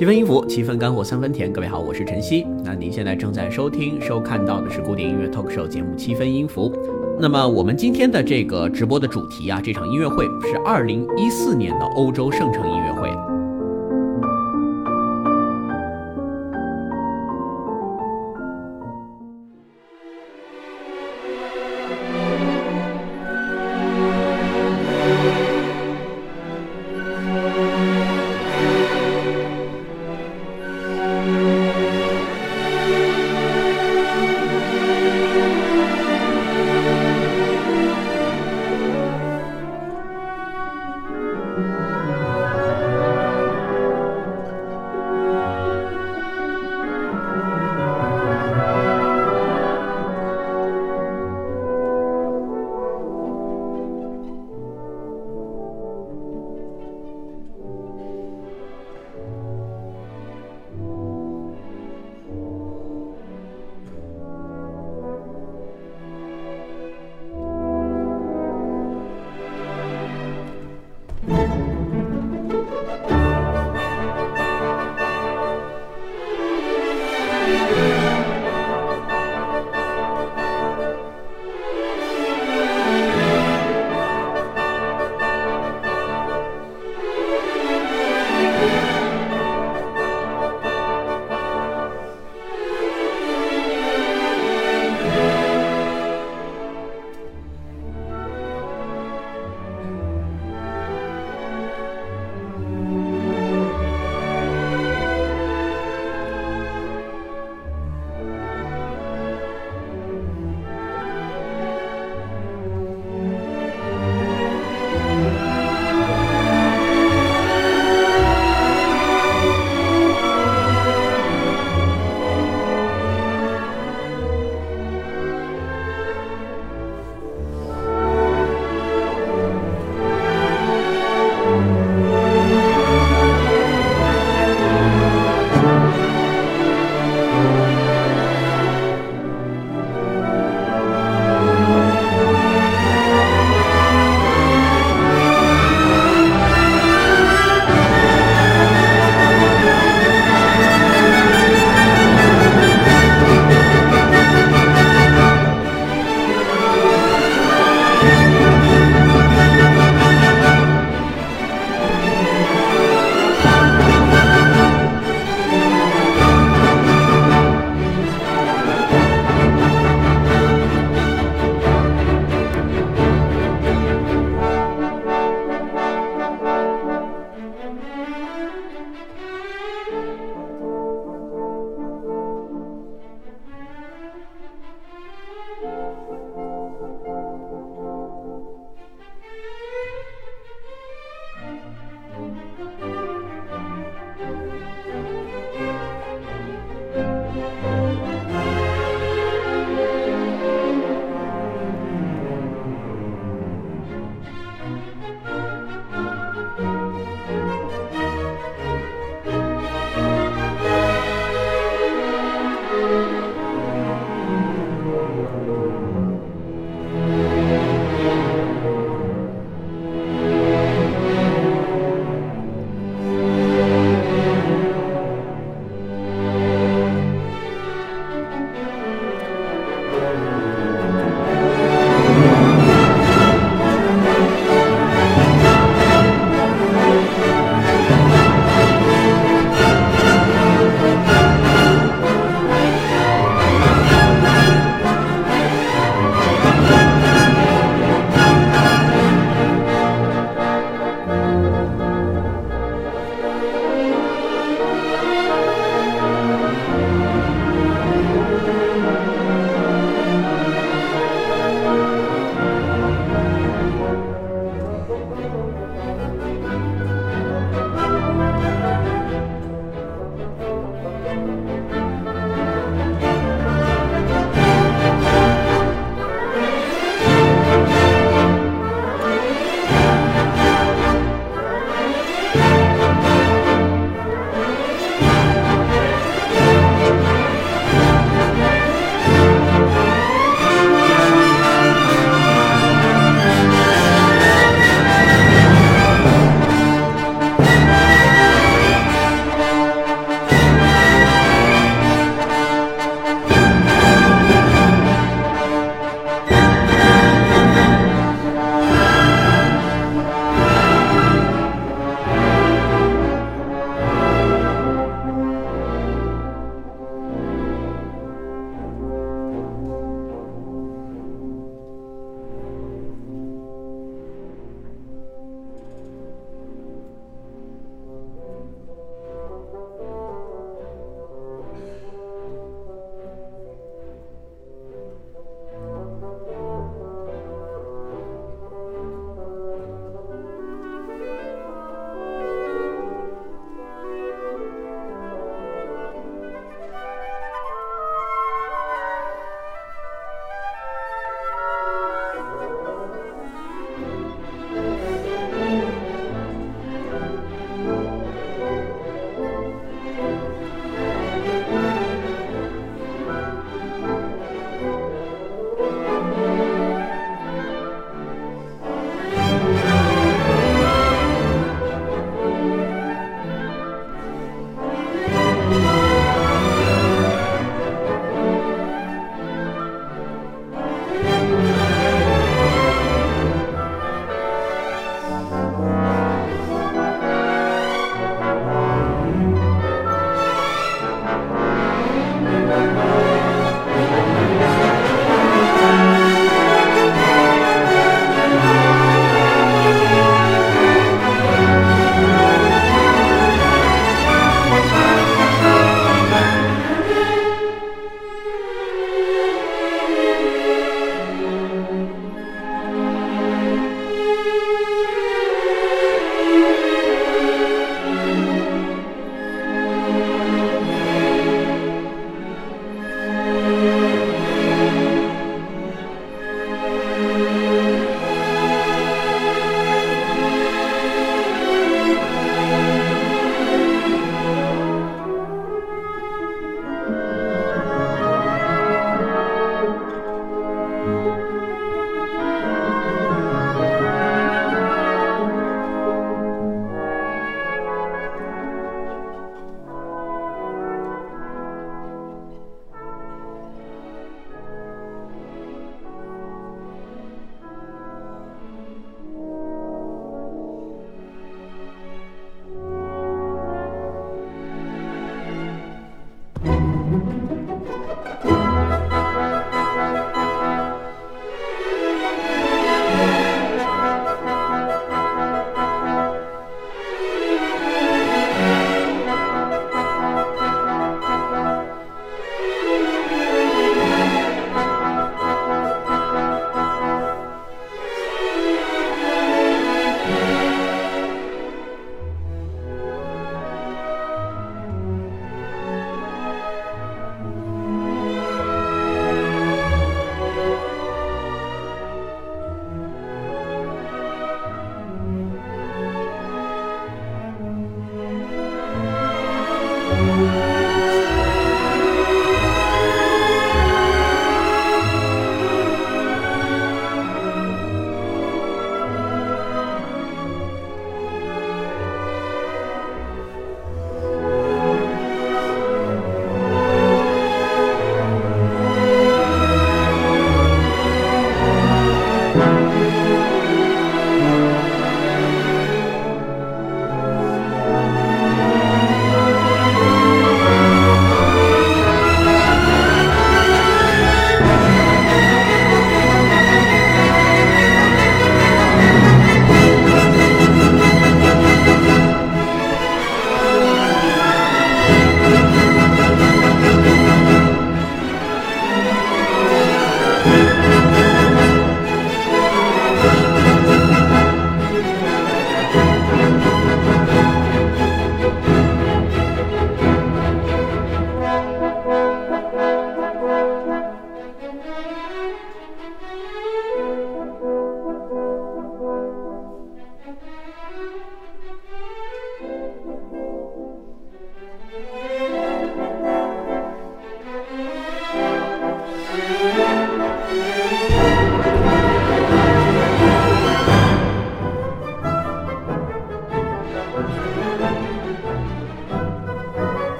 七分音符，七分干货，三分甜。各位好，我是晨曦。那您现在正在收听、收看到的是古典音乐 talk show 节目《七分音符》。那么我们今天的这个直播的主题啊，这场音乐会是二零一四年的欧洲圣城音乐会。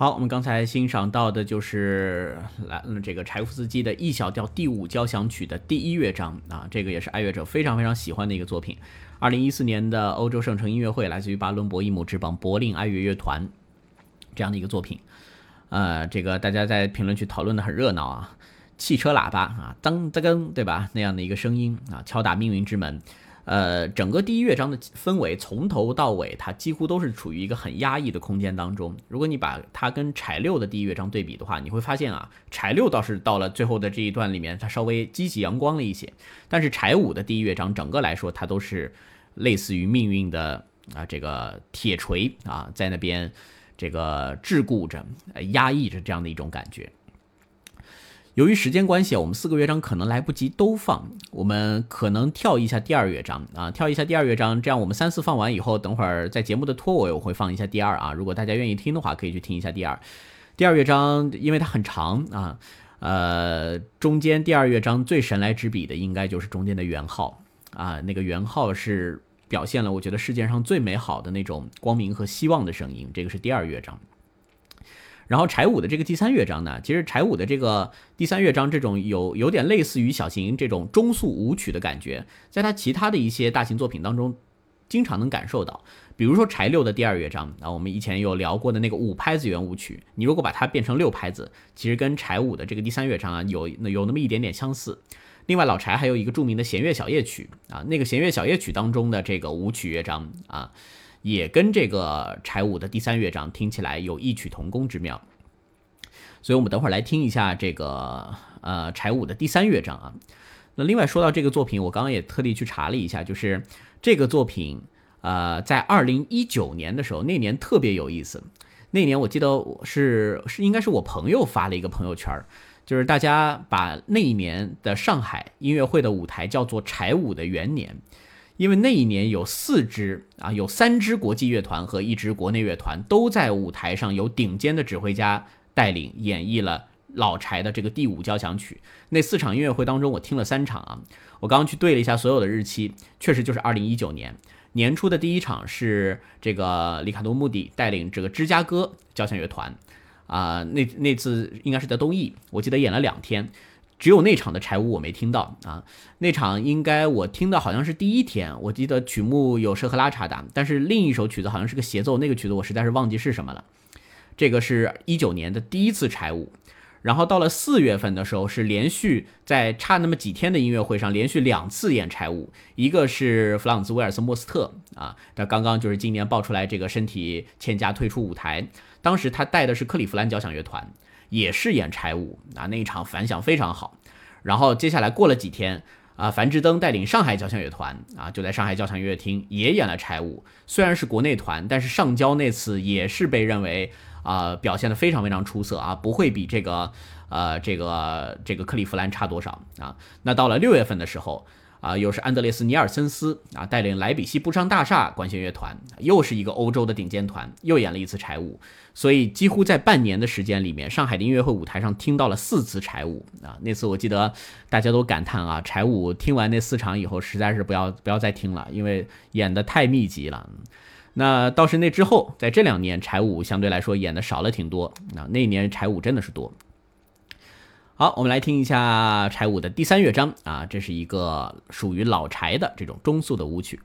好，我们刚才欣赏到的就是来这个柴夫斯基的 E 小调第五交响曲的第一乐章啊，这个也是爱乐者非常非常喜欢的一个作品。二零一四年的欧洲圣城音乐会，来自于巴伦博伊姆之邦柏林爱乐乐团这样的一个作品。呃，这个大家在评论区讨论的很热闹啊，汽车喇叭啊，当当当对吧？那样的一个声音啊，敲打命运之门。呃，整个第一乐章的氛围从头到尾，它几乎都是处于一个很压抑的空间当中。如果你把它跟柴六的第一乐章对比的话，你会发现啊，柴六倒是到了最后的这一段里面，它稍微积极阳光了一些。但是柴五的第一乐章，整个来说，它都是类似于命运的啊这个铁锤啊，在那边这个桎梏着、压抑着这样的一种感觉。由于时间关系，我们四个乐章可能来不及都放，我们可能跳一下第二乐章啊，跳一下第二乐章，这样我们三四放完以后，等会儿在节目的拖尾我会放一下第二啊。如果大家愿意听的话，可以去听一下第二。第二乐章因为它很长啊，呃，中间第二乐章最神来之笔的应该就是中间的圆号啊，那个圆号是表现了我觉得世界上最美好的那种光明和希望的声音，这个是第二乐章。然后柴五的这个第三乐章呢，其实柴五的这个第三乐章这种有有点类似于小型这种中速舞曲的感觉，在他其他的一些大型作品当中，经常能感受到。比如说柴六的第二乐章啊，我们以前有聊过的那个五拍子圆舞曲，你如果把它变成六拍子，其实跟柴五的这个第三乐章啊有有那么一点点相似。另外老柴还有一个著名的弦乐小夜曲啊，那个弦乐小夜曲当中的这个舞曲乐章啊。也跟这个柴五的第三乐章听起来有异曲同工之妙，所以我们等会儿来听一下这个呃柴五的第三乐章啊。那另外说到这个作品，我刚刚也特地去查了一下，就是这个作品呃在二零一九年的时候，那年特别有意思。那年我记得是是应该是我朋友发了一个朋友圈，就是大家把那一年的上海音乐会的舞台叫做柴五的元年。因为那一年有四支啊，有三支国际乐团和一支国内乐团都在舞台上由顶尖的指挥家带领演绎了老柴的这个第五交响曲。那四场音乐会当中，我听了三场啊，我刚刚去对了一下所有的日期，确实就是二零一九年年初的第一场是这个里卡多·穆迪带领这个芝加哥交响乐团啊，那那次应该是在东艺，我记得演了两天。只有那场的柴舞我没听到啊，那场应该我听到好像是第一天，我记得曲目有舍赫拉查达，但是另一首曲子好像是个协奏，那个曲子我实在是忘记是什么了。这个是一九年的第一次柴舞，然后到了四月份的时候是连续在差那么几天的音乐会上连续两次演柴舞，一个是弗朗兹威尔斯莫斯特啊，他刚刚就是今年爆出来这个身体欠佳退出舞台，当时他带的是克利夫兰交响乐团。也是演柴舞啊，那一场反响非常好。然后接下来过了几天啊，樊志登带领上海交响乐团啊，就在上海交响乐厅也演了柴舞。虽然是国内团，但是上交那次也是被认为啊表现的非常非常出色啊，不会比这个呃这个这个克利夫兰差多少啊。那到了六月份的时候。啊，又是安德烈斯·尼尔森斯啊，带领莱比锡布商大厦管弦乐团，又是一个欧洲的顶尖团，又演了一次柴舞。所以几乎在半年的时间里面，上海的音乐会舞台上听到了四次柴舞啊。那次我记得大家都感叹啊，柴舞听完那四场以后，实在是不要不要再听了，因为演的太密集了。那倒是那之后，在这两年柴舞相对来说演的少了挺多啊，那年柴舞真的是多。好，我们来听一下柴舞的第三乐章啊，这是一个属于老柴的这种中速的舞曲。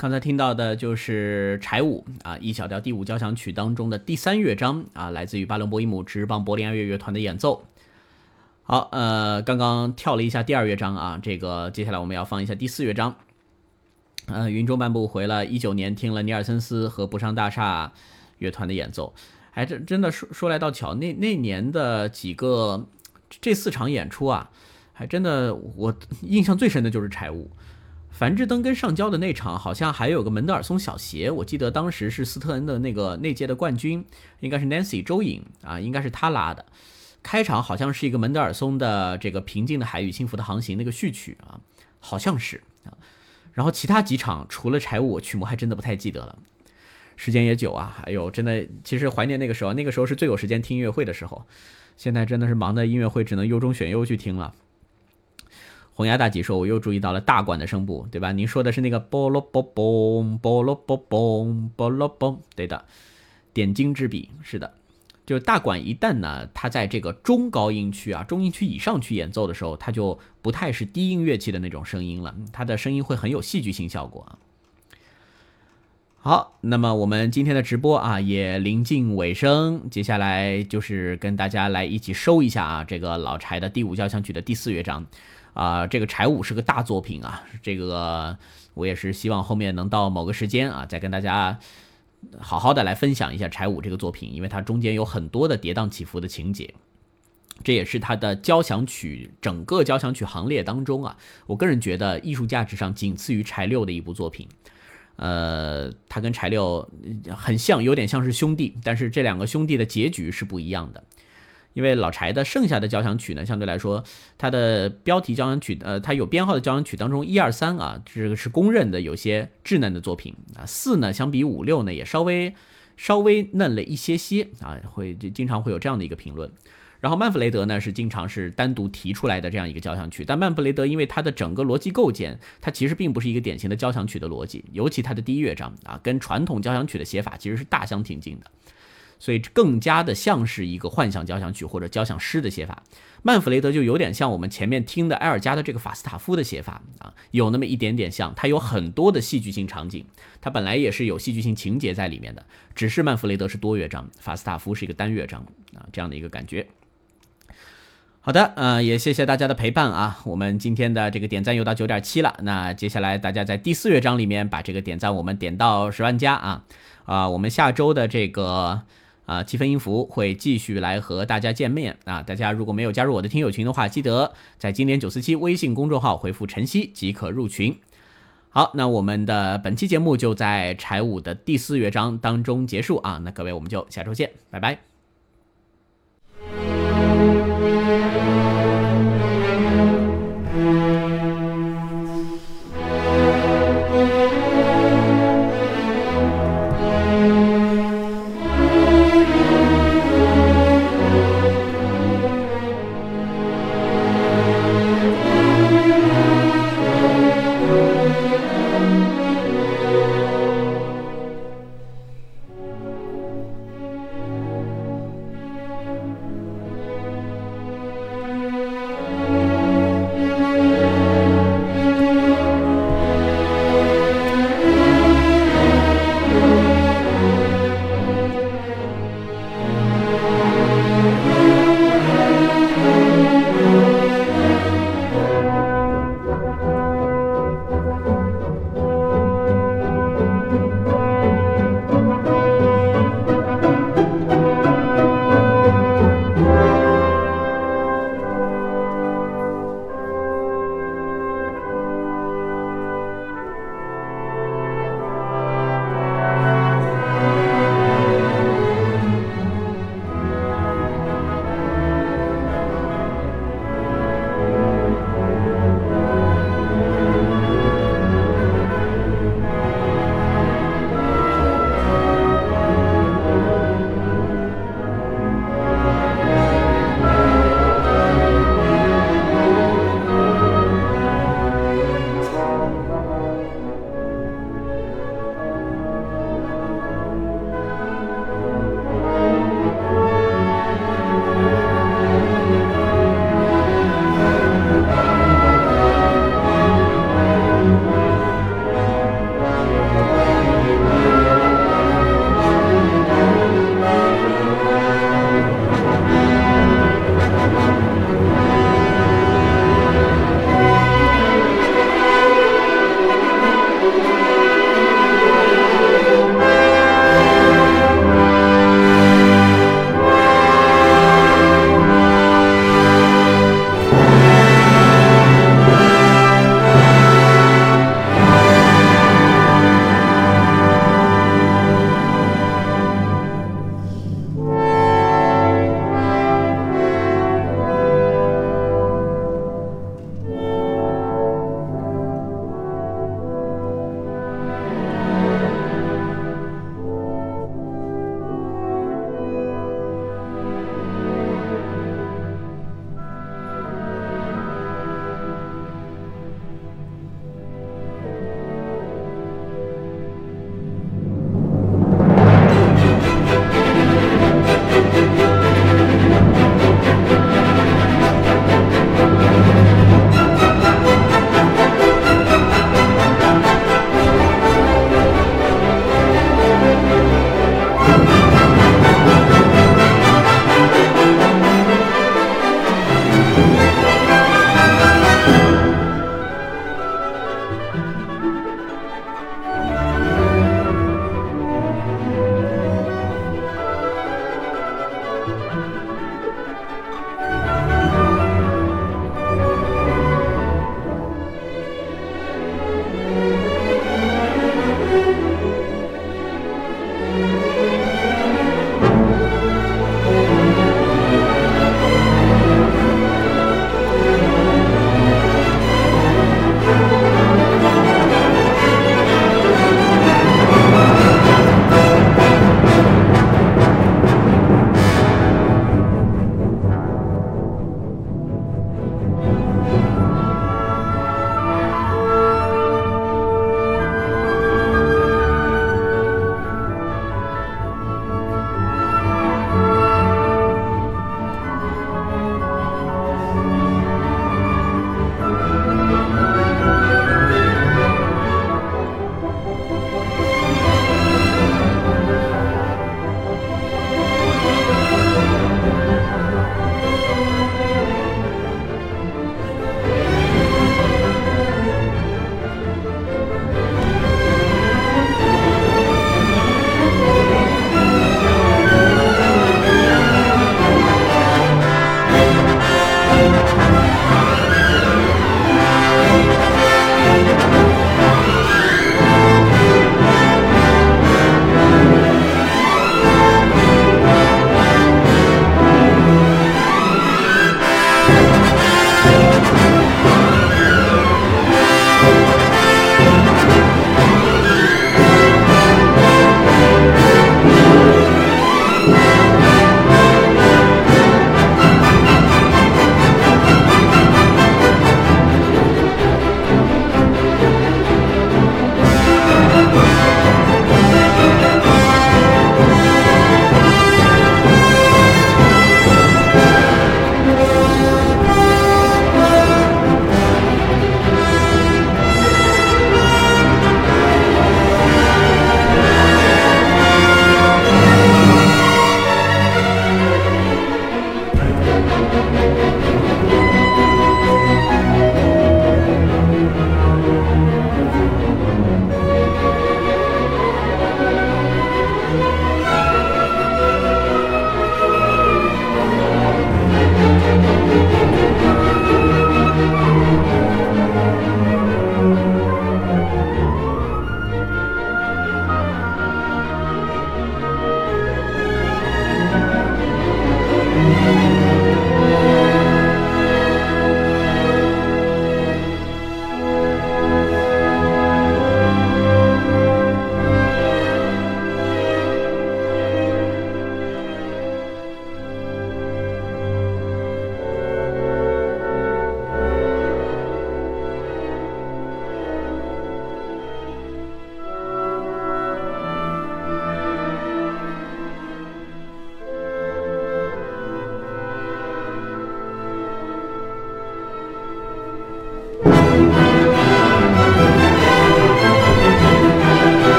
刚才听到的就是柴五啊，E 小调第五交响曲当中的第三乐章啊，来自于巴伦博伊姆直邦柏林爱乐乐团的演奏。好，呃，刚刚跳了一下第二乐章啊，这个接下来我们要放一下第四乐章。呃，云中漫步回了一九年，听了尼尔森斯和不上大厦乐团的演奏，还真真的说说来倒巧，那那年的几个这四场演出啊，还真的我印象最深的就是柴五。樊志登跟上交的那场，好像还有个门德尔松小协，我记得当时是斯特恩的那个那届的冠军，应该是 Nancy 周颖啊，应该是他拉的。开场好像是一个门德尔松的这个平静的海与幸福的航行那个序曲啊，好像是啊。然后其他几场除了柴舞，曲目还真的不太记得了。时间也久啊，还有真的，其实怀念那个时候，那个时候是最有时间听音乐会的时候。现在真的是忙的音乐会，只能优中选优去听了。红牙大吉说：“我又注意到了大管的声部，对吧？您说的是那个波罗波嘣波罗波嘣波罗嘣，对的，点睛之笔是的。就是大管一旦呢，它在这个中高音区啊，中音区以上去演奏的时候，它就不太是低音乐器的那种声音了，它的声音会很有戏剧性效果啊。好，那么我们今天的直播啊也临近尾声，接下来就是跟大家来一起收一下啊这个老柴的第五交响曲的第四乐章。”啊，这个柴五是个大作品啊，这个我也是希望后面能到某个时间啊，再跟大家好好的来分享一下柴五这个作品，因为它中间有很多的跌宕起伏的情节，这也是他的交响曲整个交响曲行列当中啊，我个人觉得艺术价值上仅次于柴六的一部作品。呃，他跟柴六很像，有点像是兄弟，但是这两个兄弟的结局是不一样的。因为老柴的剩下的交响曲呢，相对来说，它的标题交响曲，呃，它有编号的交响曲当中，一二三啊，这个是公认的有些稚嫩的作品啊。四呢，相比五六呢，也稍微稍微嫩了一些些啊，会就经常会有这样的一个评论。然后曼弗雷德呢，是经常是单独提出来的这样一个交响曲，但曼弗雷德因为它的整个逻辑构建，它其实并不是一个典型的交响曲的逻辑，尤其它的第一乐章啊，跟传统交响曲的写法其实是大相庭径的。所以更加的像是一个幻想交响曲或者交响诗的写法，曼弗雷德就有点像我们前面听的埃尔加的这个法斯塔夫的写法啊，有那么一点点像。它有很多的戏剧性场景，它本来也是有戏剧性情节在里面的，只是曼弗雷德是多乐章，法斯塔夫是一个单乐章啊，这样的一个感觉。好的，呃，也谢谢大家的陪伴啊，我们今天的这个点赞又到九点七了，那接下来大家在第四乐章里面把这个点赞我们点到十万加啊啊，我们下周的这个。啊，七分音符会继续来和大家见面啊！大家如果没有加入我的听友群的话，记得在今年九四七微信公众号回复晨曦即可入群。好，那我们的本期节目就在柴五的第四乐章当中结束啊！那各位，我们就下周见，拜拜。